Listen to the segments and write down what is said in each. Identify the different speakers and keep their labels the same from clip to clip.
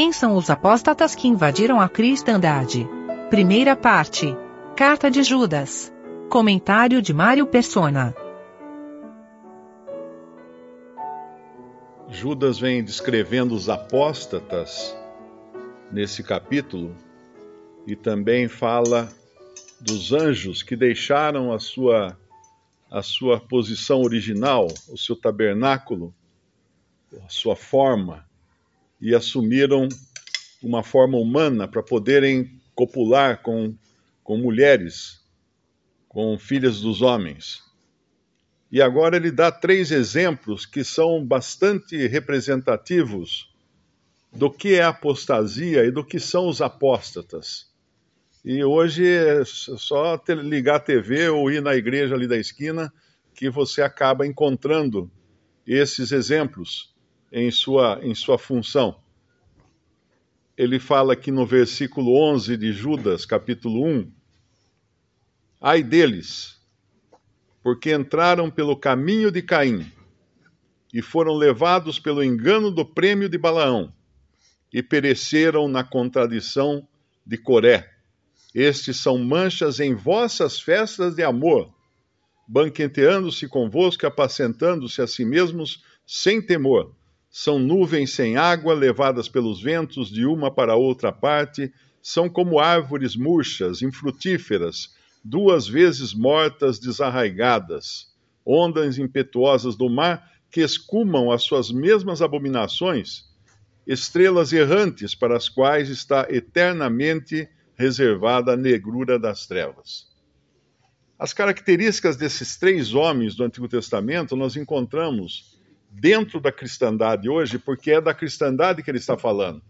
Speaker 1: Quem são os apóstatas que invadiram a cristandade? Primeira parte. Carta de Judas. Comentário de Mário Persona.
Speaker 2: Judas vem descrevendo os apóstatas nesse capítulo e também fala dos anjos que deixaram a sua, a sua posição original, o seu tabernáculo, a sua forma, e assumiram uma forma humana para poderem copular com, com mulheres, com filhas dos homens. E agora ele dá três exemplos que são bastante representativos do que é apostasia e do que são os apóstatas. E hoje é só ligar a TV ou ir na igreja ali da esquina que você acaba encontrando esses exemplos em sua, em sua função. Ele fala aqui no versículo 11 de Judas, capítulo 1. Ai deles, porque entraram pelo caminho de Caim e foram levados pelo engano do prêmio de Balaão e pereceram na contradição de Coré. Estes são manchas em vossas festas de amor, banqueteando-se convosco, apacentando-se a si mesmos sem temor. São nuvens sem água, levadas pelos ventos de uma para outra parte, são como árvores murchas, infrutíferas, duas vezes mortas, desarraigadas, ondas impetuosas do mar que escumam as suas mesmas abominações, estrelas errantes para as quais está eternamente reservada a negrura das trevas. As características desses três homens do Antigo Testamento nós encontramos dentro da cristandade hoje, porque é da cristandade que ele está falando.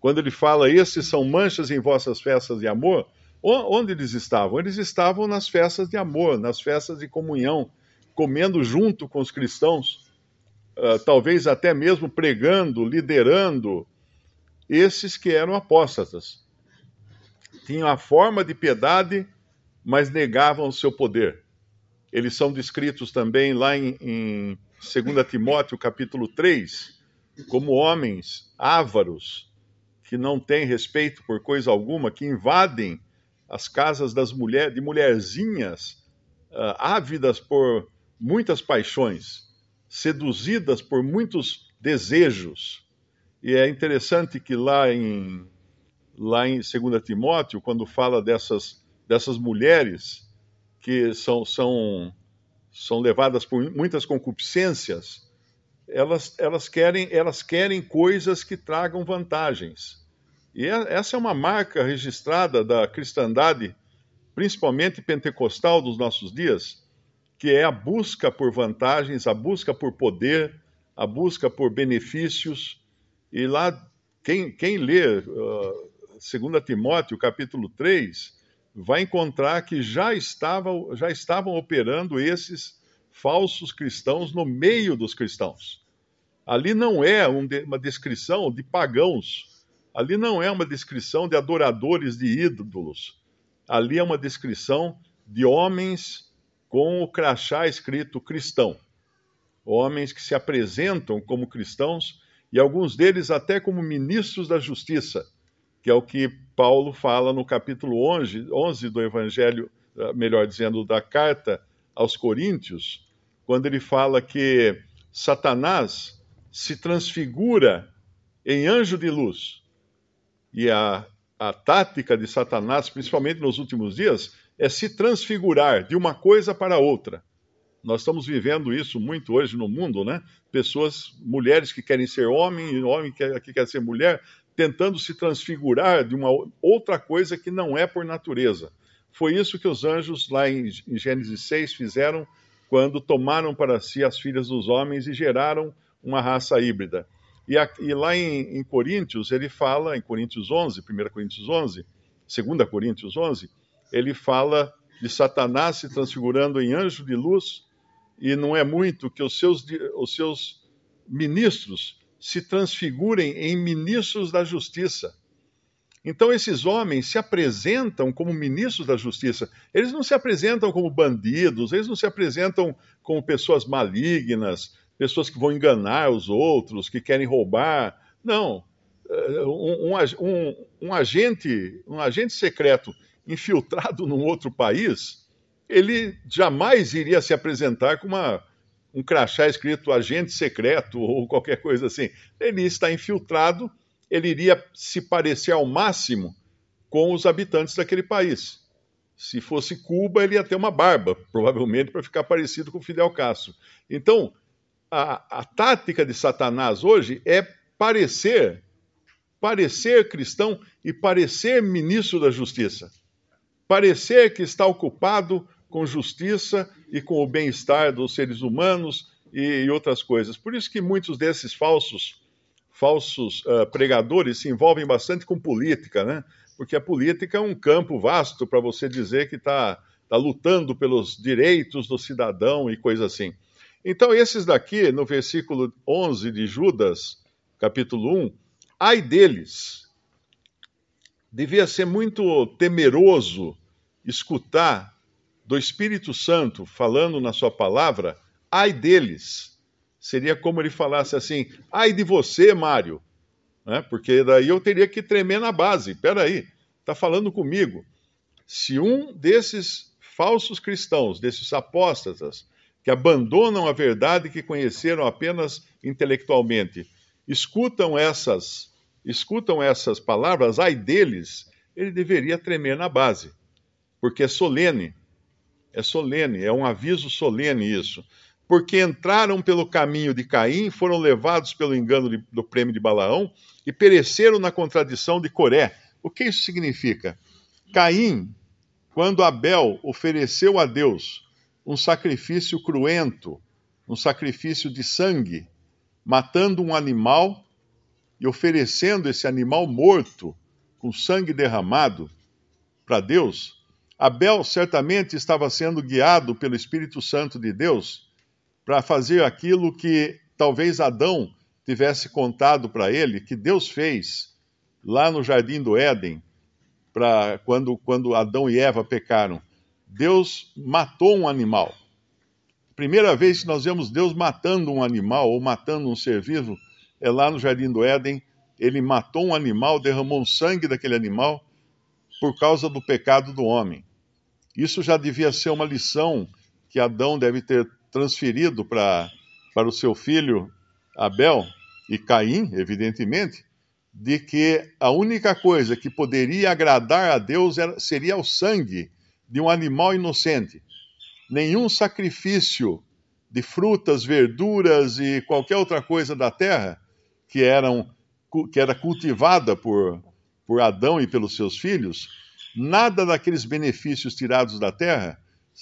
Speaker 2: Quando ele fala, esses são manchas em vossas festas de amor, onde eles estavam? Eles estavam nas festas de amor, nas festas de comunhão, comendo junto com os cristãos, uh, talvez até mesmo pregando, liderando esses que eram apóstatas tinham a forma de piedade, mas negavam o seu poder. Eles são descritos também lá em, em 2 Timóteo capítulo 3, como homens ávaros, que não têm respeito por coisa alguma, que invadem as casas das mulheres, de mulherzinhas uh, ávidas por muitas paixões, seduzidas por muitos desejos. E é interessante que lá em lá em 2 Timóteo, quando fala dessas, dessas mulheres que são, são, são levadas por muitas concupiscências, elas, elas, querem, elas querem coisas que tragam vantagens. E é, essa é uma marca registrada da cristandade, principalmente pentecostal dos nossos dias, que é a busca por vantagens, a busca por poder, a busca por benefícios. E lá, quem, quem lê uh, 2 Timóteo, capítulo 3, vai encontrar que já, estava, já estavam operando esses falsos cristãos no meio dos cristãos. Ali não é uma descrição de pagãos, ali não é uma descrição de adoradores de ídolos, ali é uma descrição de homens com o crachá escrito cristão. Homens que se apresentam como cristãos e alguns deles até como ministros da justiça que é o que Paulo fala no capítulo 11, 11 do Evangelho, eh, melhor dizendo, da carta aos Coríntios, quando ele fala que Satanás se transfigura em anjo de luz. E a, a tática de Satanás, principalmente nos últimos dias, é se transfigurar de uma coisa para outra. Nós estamos vivendo isso muito hoje no mundo, né? Pessoas, mulheres que querem ser homem homem que, que quer ser mulher, tentando se transfigurar de uma outra coisa que não é por natureza. Foi isso que os anjos, lá em, Gênesis 6, fizeram quando tomaram para si as filhas dos homens e geraram uma raça híbrida. E, e lá em, em, Coríntios, ele fala, em Coríntios 11, 1 Coríntios 11, 2 Coríntios 11, ele fala de Satanás se transfigurando em anjo de luz, e não é muito que os seus, os seus ministros se transfigurem em ministros da justiça. Então, esses homens se apresentam como ministros da justiça. Eles não se apresentam como bandidos, eles não se apresentam como pessoas malignas, pessoas que vão enganar os outros, que querem roubar. Não. um, um, um, agente, um agente secreto infiltrado num outro país, ele jamais iria se apresentar com uma, um crachá escrito agente secreto ou qualquer coisa assim. Ele está infiltrado, ele iria se parecer ao máximo com os habitantes daquele país. Se fosse Cuba, ele ia ter uma barba, provavelmente, para ficar parecido com Fidel Castro. Então, a, a tática de Satanás hoje é parecer parecer cristão e parecer ministro da justiça. Parecer que está ocupado com justiça e com o bem-estar dos seres humanos e, e, outras coisas. Por isso que muitos desses falsos falsos uh, pregadores se envolvem bastante com política, né? Porque a política é um campo vasto para você dizer que está tá lutando pelos direitos do cidadão e coisa assim. Então, esses daqui, no versículo 11 de Judas, capítulo 1, ai deles. Devia ser muito temeroso escutar do Espírito Santo falando na sua palavra, ai deles. Seria como ele falasse assim: ai de você, Mário. Né? Porque daí eu teria que tremer na base. Peraí, está falando comigo. Se um desses falsos cristãos, desses apóstatas, que abandonam a verdade que conheceram apenas intelectualmente, escutam essas escutam essas palavras, ai deles, ele deveria tremer na base, porque é solene. É solene, é um aviso solene isso. Porque entraram pelo caminho de Caim, foram levados pelo engano de, do prêmio de Balaão e pereceram na contradição de Coré. O que isso significa? Caim, quando Abel ofereceu a Deus um sacrifício cruento, um sacrifício de sangue, matando um animal e oferecendo esse animal morto, com sangue derramado, para Deus, Abel certamente estava sendo guiado pelo Espírito Santo de Deus para fazer aquilo que talvez Adão tivesse contado para ele, que Deus fez lá no jardim do Éden, para quando, quando Adão e Eva pecaram. Deus matou um animal. Primeira vez que nós vemos Deus matando um animal ou matando um ser vivo é lá no Jardim do Éden, ele matou um animal, derramou o sangue daquele animal por causa do pecado do homem. Isso já devia ser uma lição que Adão deve ter transferido para, o seu filho Abel e Caim, evidentemente, de que a única coisa que poderia agradar a Deus era, seria o sangue de um animal inocente. Nenhum sacrifício de frutas, verduras e qualquer outra coisa da terra que, eram, que era cultivada por, por Adão e pelos seus filhos, nada daqueles benefícios tirados da terra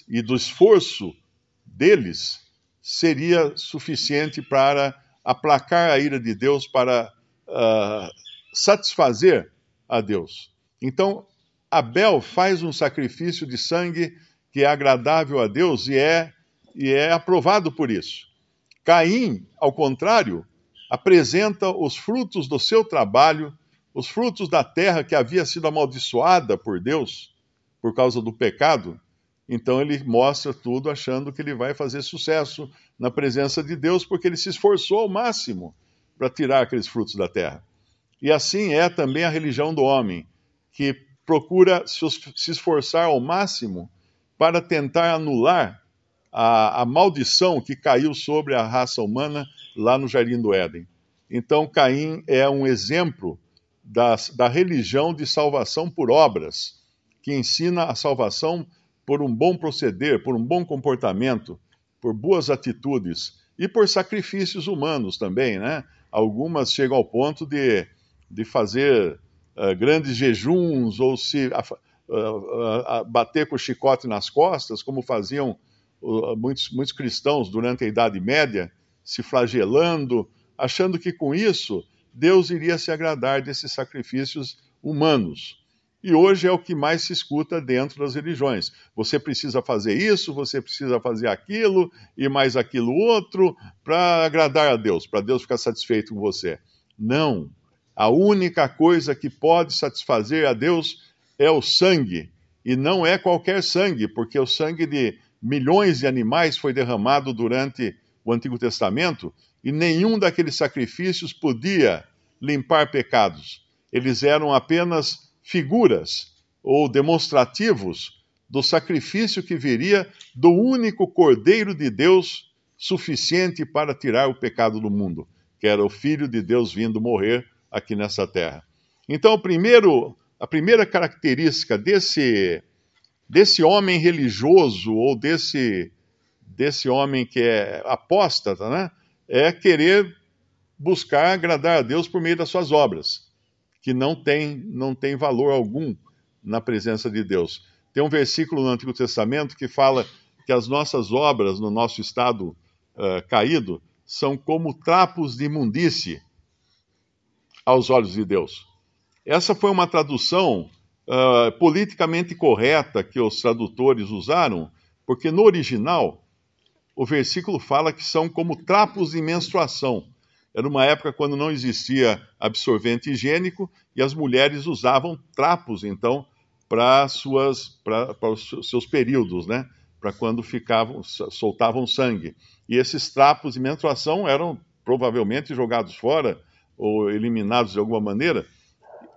Speaker 2: e do esforço deles seria suficiente para aplacar a ira de Deus, para uh, satisfazer a Deus. Então, Abel faz um sacrifício de sangue que é agradável a Deus e é, e é aprovado por isso. Caim, ao contrário, apresenta os frutos do seu trabalho, os frutos da terra que havia sido amaldiçoada por Deus por causa do pecado. Então ele mostra tudo achando que ele vai fazer sucesso na presença de Deus, porque ele se esforçou ao máximo para tirar aqueles frutos da terra. E assim é também a religião do homem, que procura se esforçar ao máximo para tentar anular a, a maldição que caiu sobre a raça humana lá no Jardim do Éden. Então, Caim é um exemplo da, da religião de salvação por obras, que ensina a salvação por um bom proceder, por um bom comportamento, por boas atitudes e por sacrifícios humanos também, né? Algumas chegam ao ponto de, de fazer uh, grandes jejuns ou se uh, uh, bater com o chicote nas costas, como faziam muitos, muitos cristãos durante a Idade Média, se flagelando, achando que com isso Deus iria se agradar desses sacrifícios humanos. E hoje é o que mais se escuta dentro das religiões. Você precisa fazer isso, você precisa fazer aquilo e mais aquilo outro para agradar a Deus, para Deus ficar satisfeito com você. Não. A única coisa que pode satisfazer a Deus é o sangue. E não é qualquer sangue, porque o sangue de milhões de animais foi derramado durante o Antigo Testamento e nenhum daqueles sacrifícios podia limpar pecados. Eles eram apenas figuras ou demonstrativos do sacrifício que viria do único Cordeiro de Deus suficiente para tirar o pecado do mundo, que era o Filho de Deus vindo morrer aqui nessa terra. Então, primeiro, a primeira característica desse, desse homem religioso ou desse, desse homem que é apóstata, né, é querer buscar agradar a Deus por meio das suas obras, que não tem, não tem valor algum na presença de Deus. Tem um versículo no Antigo Testamento que fala que as nossas obras no nosso estado uh, caído são como trapos de imundície aos olhos de Deus. Essa foi uma tradução uh, politicamente correta que os tradutores usaram, porque no original o versículo fala que são como trapos de menstruação. Era uma época quando não existia absorvente higiênico e as mulheres usavam trapos, então, para suas para os seus períodos, né? Para quando ficavam soltavam sangue. E esses trapos de menstruação eram provavelmente jogados fora ou eliminados de alguma maneira.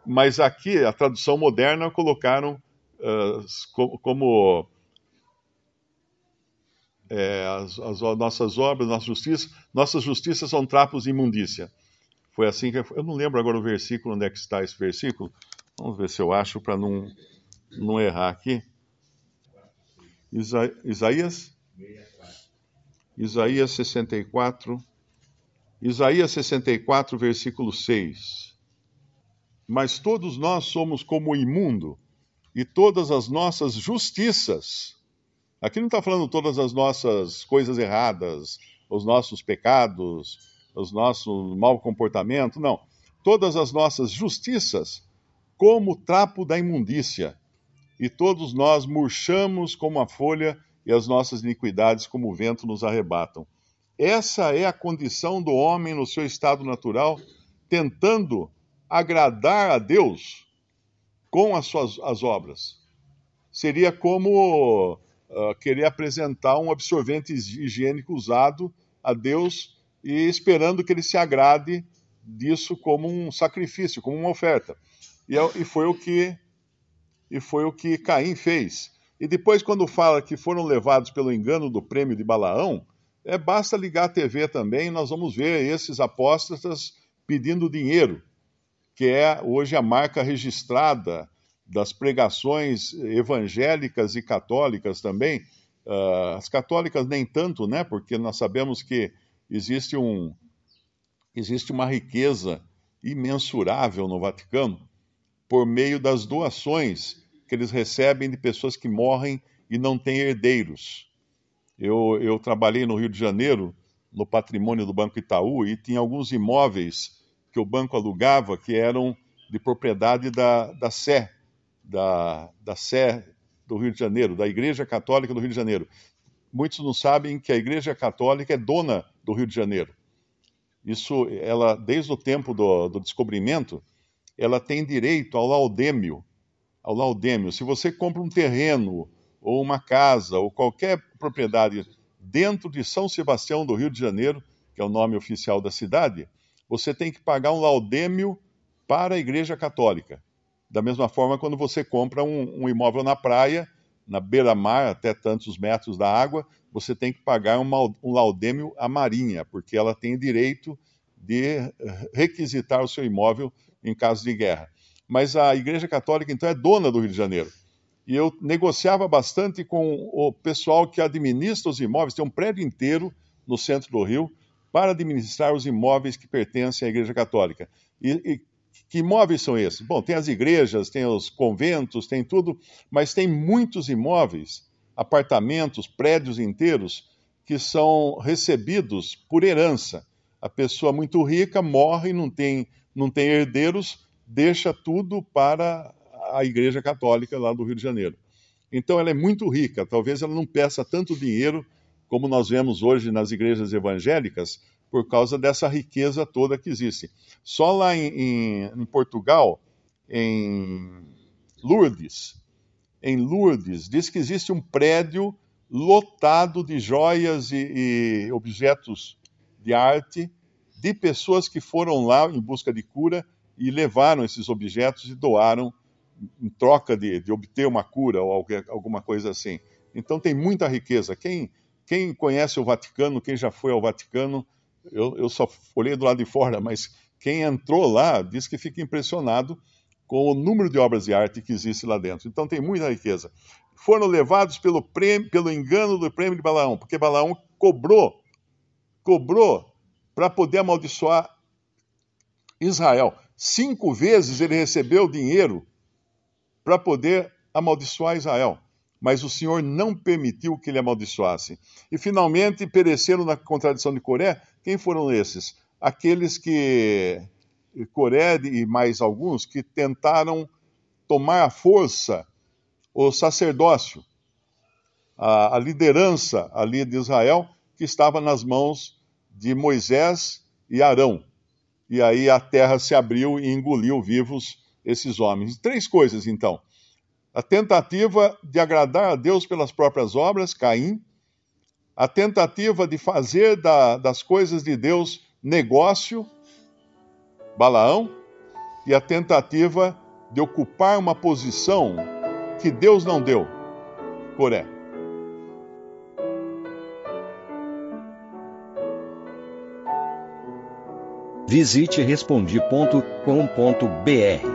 Speaker 2: Mas aqui a tradução moderna colocaram uh, como é, as, as, nossas obras, nossa justiça, nossas justiças são trapos de imundícia. Foi assim que eu não lembro agora o versículo onde é que está esse versículo. Vamos ver se eu acho para não não errar aqui. Isa, Isaías Isaías 64 Isaías 64 versículo 6. Mas todos nós somos como imundo e todas as nossas justiças Aqui não está falando todas as nossas coisas erradas, os nossos pecados, os nossos mau comportamento, não. Todas as nossas justiças, como trapo da imundícia, e todos nós murchamos como a folha, e as nossas iniquidades como o vento nos arrebatam. Essa é a condição do homem no seu estado natural, tentando agradar a Deus com as suas as obras. Seria como uh, querer apresentar um absorvente higiênico usado a Deus e esperando que ele se agrade disso como um sacrifício, como uma oferta. E, é, e foi o que e foi o que Caim fez. E depois, quando fala que foram levados pelo engano do prêmio de Balaão, é, basta ligar a TV também, nós vamos ver esses apóstatas pedindo dinheiro, que é hoje a marca registrada das pregações evangélicas e católicas também. Uh, as católicas nem tanto, né? Porque nós sabemos que existe, um, existe uma riqueza imensurável no Vaticano por meio das doações que eles recebem de pessoas que morrem e não têm herdeiros. Eu, eu trabalhei no Rio de Janeiro, no patrimônio do Banco Itaú, e tinha alguns imóveis que o banco alugava que eram de propriedade da, da Sé, da, da Sé do Rio de Janeiro, da Igreja Católica do Rio de Janeiro. Muitos não sabem que a Igreja Católica é dona do Rio de Janeiro. Isso, ela, desde o tempo do, do descobrimento, ela tem direito ao laudêmio. Ao laudêmio. Se você compra um terreno, ou uma casa, ou qualquer propriedade dentro de São Sebastião do Rio de Janeiro, que é o nome oficial da cidade, você tem que pagar um laudêmio para a Igreja Católica. Da mesma forma, quando você compra um, um imóvel na praia, na beira-mar, até tantos metros da água, você tem que pagar um laudêmio à Marinha, porque ela tem direito de requisitar o seu imóvel em caso de guerra. Mas a Igreja Católica, então, é dona do Rio de Janeiro. E eu negociava bastante com o pessoal que administra os imóveis, tem um prédio inteiro no centro do Rio para administrar os imóveis que pertencem à Igreja Católica. E, e que imóveis são esses? Bom, tem as igrejas, tem os conventos, tem tudo, mas tem muitos imóveis, apartamentos, prédios inteiros que são recebidos por herança. A pessoa muito rica morre, não tem, não tem herdeiros, deixa tudo para a Igreja Católica lá do Rio de Janeiro. Então ela é muito rica, talvez ela não peça tanto dinheiro como nós vemos hoje nas igrejas evangélicas, por causa dessa riqueza toda que existe. Só lá em, em, em Portugal, em Lourdes, em Lourdes, diz que existe um prédio lotado de joias e, e objetos de arte de pessoas que foram lá em busca de cura e levaram esses objetos e doaram em troca de, de obter uma cura ou alguma coisa assim. Então tem muita riqueza. Quem, quem conhece o Vaticano, quem já foi ao Vaticano, eu, eu só olhei do lado de fora, mas quem entrou lá diz que fica impressionado com o número de obras de arte que existe lá dentro. Então tem muita riqueza. Foram levados pelo, prêmio, pelo engano do prêmio de Balaão, porque Balaão cobrou, cobrou para poder amaldiçoar Israel. Cinco vezes ele recebeu dinheiro para poder amaldiçoar Israel. Mas o Senhor não permitiu que ele amaldiçoasse. E finalmente pereceram na contradição de Coré. Quem foram esses? Aqueles que Coré e mais alguns que tentaram tomar à força o sacerdócio, a, a liderança ali de Israel, que estava nas mãos de Moisés e Arão. E aí a terra se abriu e engoliu vivos esses homens. Três coisas, então. A tentativa de agradar a Deus pelas próprias obras, Caim. A tentativa de fazer da, das coisas de Deus negócio, Balaão. E a tentativa de ocupar uma posição que Deus não deu, Coré.
Speaker 3: Visite respondi.com.br.